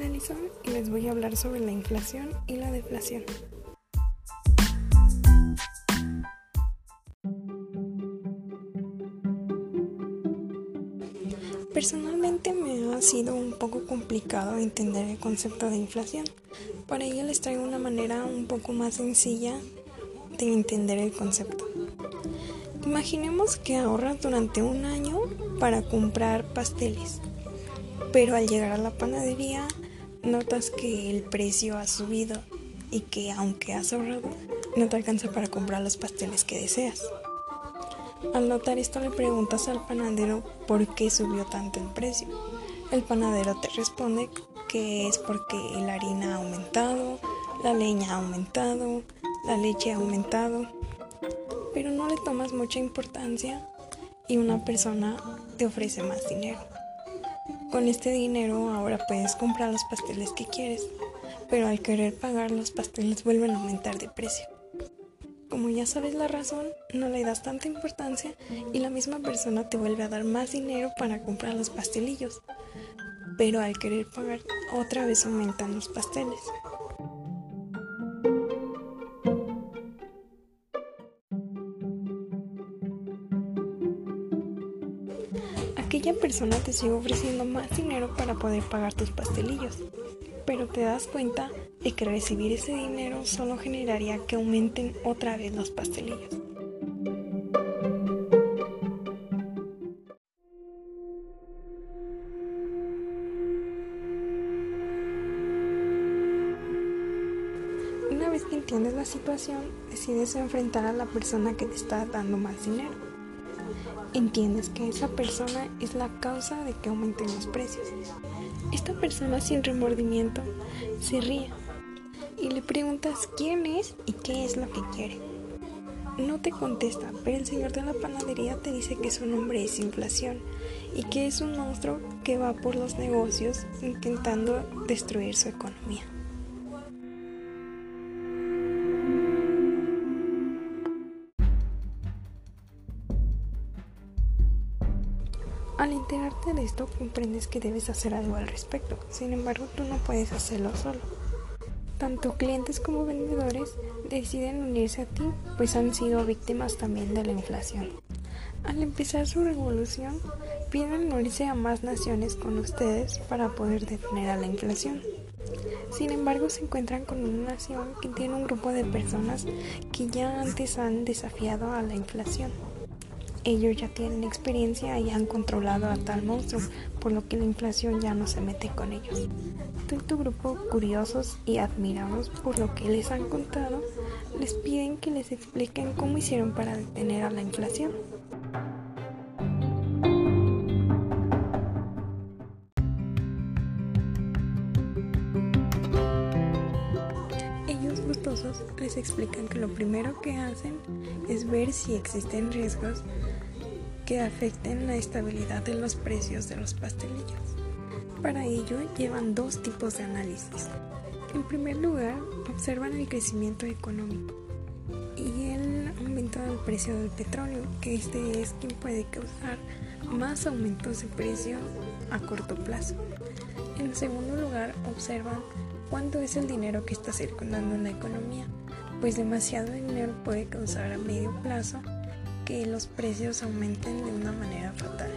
es y les voy a hablar sobre la inflación y la deflación. Personalmente me ha sido un poco complicado entender el concepto de inflación. Para ello les traigo una manera un poco más sencilla de entender el concepto. Imaginemos que ahorras durante un año para comprar pasteles, pero al llegar a la panadería notas que el precio ha subido y que aunque has ahorrado, no te alcanza para comprar los pasteles que deseas. Al notar esto le preguntas al panadero por qué subió tanto el precio. El panadero te responde que es porque la harina ha aumentado, la leña ha aumentado, la leche ha aumentado, pero no le tomas mucha importancia y una persona te ofrece más dinero. Con este dinero ahora puedes comprar los pasteles que quieres, pero al querer pagar los pasteles vuelven a aumentar de precio. Como ya sabes la razón, no le das tanta importancia y la misma persona te vuelve a dar más dinero para comprar los pastelillos. Pero al querer pagar, otra vez aumentan los pasteles. Aquella persona te sigue ofreciendo más dinero para poder pagar tus pastelillos, pero te das cuenta de que recibir ese dinero solo generaría que aumenten otra vez los pastelillos. Una vez que entiendes la situación, decides enfrentar a la persona que te está dando más dinero. Entiendes que esa persona es la causa de que aumenten los precios. Esta persona sin remordimiento se ríe y le preguntas quién es y qué es lo que quiere. No te contesta, pero el señor de la panadería te dice que su nombre es inflación y que es un monstruo que va por los negocios intentando destruir su economía. Al enterarte de esto comprendes que debes hacer algo al respecto, sin embargo tú no puedes hacerlo solo. Tanto clientes como vendedores deciden unirse a ti, pues han sido víctimas también de la inflación. Al empezar su revolución, piden unirse a más naciones con ustedes para poder detener a la inflación. Sin embargo, se encuentran con una nación que tiene un grupo de personas que ya antes han desafiado a la inflación. Ellos ya tienen experiencia y han controlado a tal monstruo, por lo que la inflación ya no se mete con ellos. Tú y tu grupo, curiosos y admirados por lo que les han contado, les piden que les expliquen cómo hicieron para detener a la inflación. Les explican que lo primero que hacen es ver si existen riesgos que afecten la estabilidad de los precios de los pastelillos. Para ello llevan dos tipos de análisis. En primer lugar, observan el crecimiento económico y el aumento del precio del petróleo, que este es quien puede causar más aumentos de precio a corto plazo. En segundo lugar, observan cuánto es el dinero que está circulando en la economía, pues demasiado dinero puede causar a medio plazo que los precios aumenten de una manera fatal.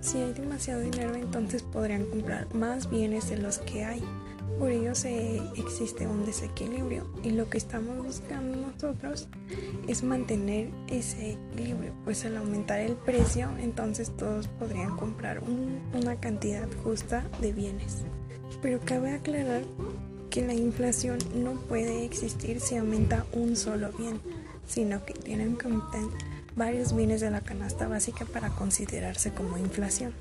Si hay demasiado dinero, entonces podrían comprar más bienes de los que hay. Por ello se, existe un desequilibrio y lo que estamos buscando nosotros es mantener ese equilibrio, pues al aumentar el precio, entonces todos podrían comprar una cantidad justa de bienes. Pero cabe aclarar que la inflación no puede existir si aumenta un solo bien sino que tienen que varios bienes de la canasta básica para considerarse como inflación.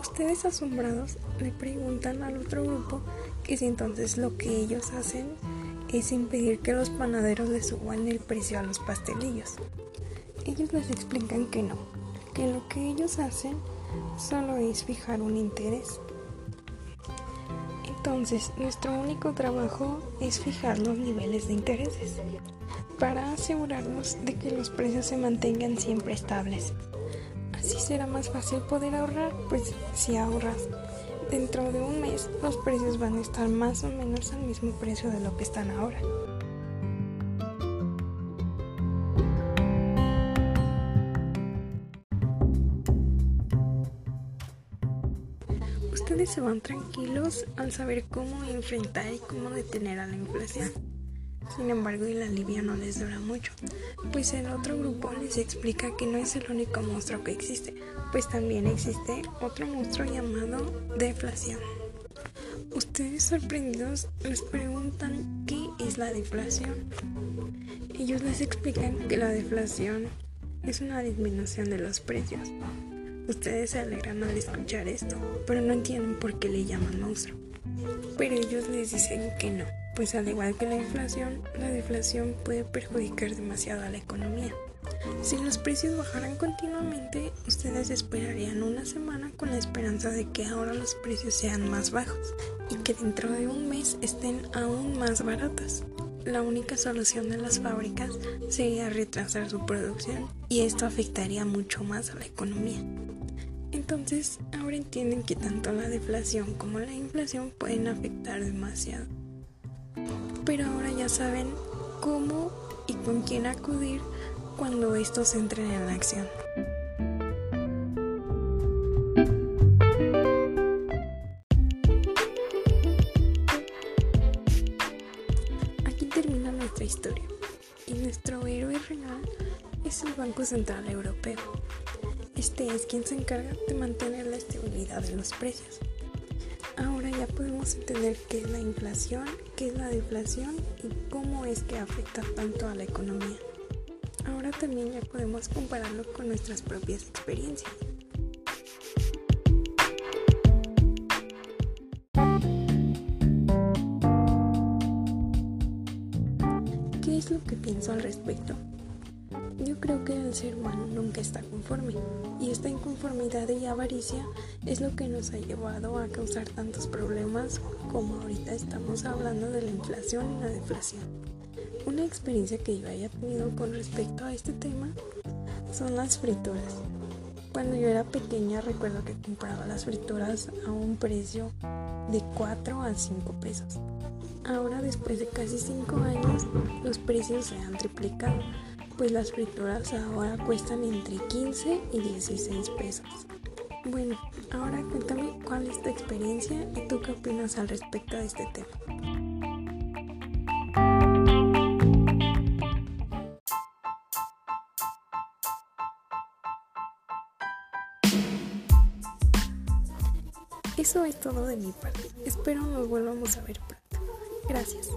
Ustedes asombrados le preguntan al otro grupo que si entonces lo que ellos hacen es impedir que los panaderos les suban el precio a los pastelillos. Ellos les explican que no, que lo que ellos hacen solo es fijar un interés. Entonces, nuestro único trabajo es fijar los niveles de intereses para asegurarnos de que los precios se mantengan siempre estables. Así será más fácil poder ahorrar, pues si ahorras dentro de un mes los precios van a estar más o menos al mismo precio de lo que están ahora. Ustedes se van tranquilos al saber cómo enfrentar y cómo detener a la inflación. Sin embargo, el alivio no les dura mucho, pues el otro grupo les explica que no es el único monstruo que existe, pues también existe otro monstruo llamado deflación. Ustedes sorprendidos les preguntan qué es la deflación. Ellos les explican que la deflación es una disminución de los precios. Ustedes se alegran al escuchar esto, pero no entienden por qué le llaman monstruo. Pero ellos les dicen que no pues al igual que la inflación, la deflación puede perjudicar demasiado a la economía. Si los precios bajaran continuamente, ustedes esperarían una semana con la esperanza de que ahora los precios sean más bajos y que dentro de un mes estén aún más baratas. La única solución de las fábricas sería retrasar su producción y esto afectaría mucho más a la economía. Entonces, ahora entienden que tanto la deflación como la inflación pueden afectar demasiado pero ahora ya saben cómo y con quién acudir cuando estos entren en la acción. Aquí termina nuestra historia y nuestro héroe real es el Banco Central Europeo. Este es quien se encarga de mantener la estabilidad de los precios. Ahora ya podemos entender qué es la inflación, qué es la deflación y cómo es que afecta tanto a la economía. Ahora también ya podemos compararlo con nuestras propias experiencias. ¿Qué es lo que pienso al respecto? Yo creo que el ser humano nunca está conforme y esta inconformidad y avaricia es lo que nos ha llevado a causar tantos problemas como ahorita estamos hablando de la inflación y la deflación. Una experiencia que yo haya tenido con respecto a este tema son las frituras. Cuando yo era pequeña recuerdo que compraba las frituras a un precio de 4 a 5 pesos. Ahora después de casi 5 años los precios se han triplicado pues las frituras ahora cuestan entre 15 y 16 pesos. Bueno, ahora cuéntame cuál es tu experiencia y tú qué opinas al respecto de este tema. Eso es todo de mi parte. Espero nos volvamos a ver pronto. Gracias.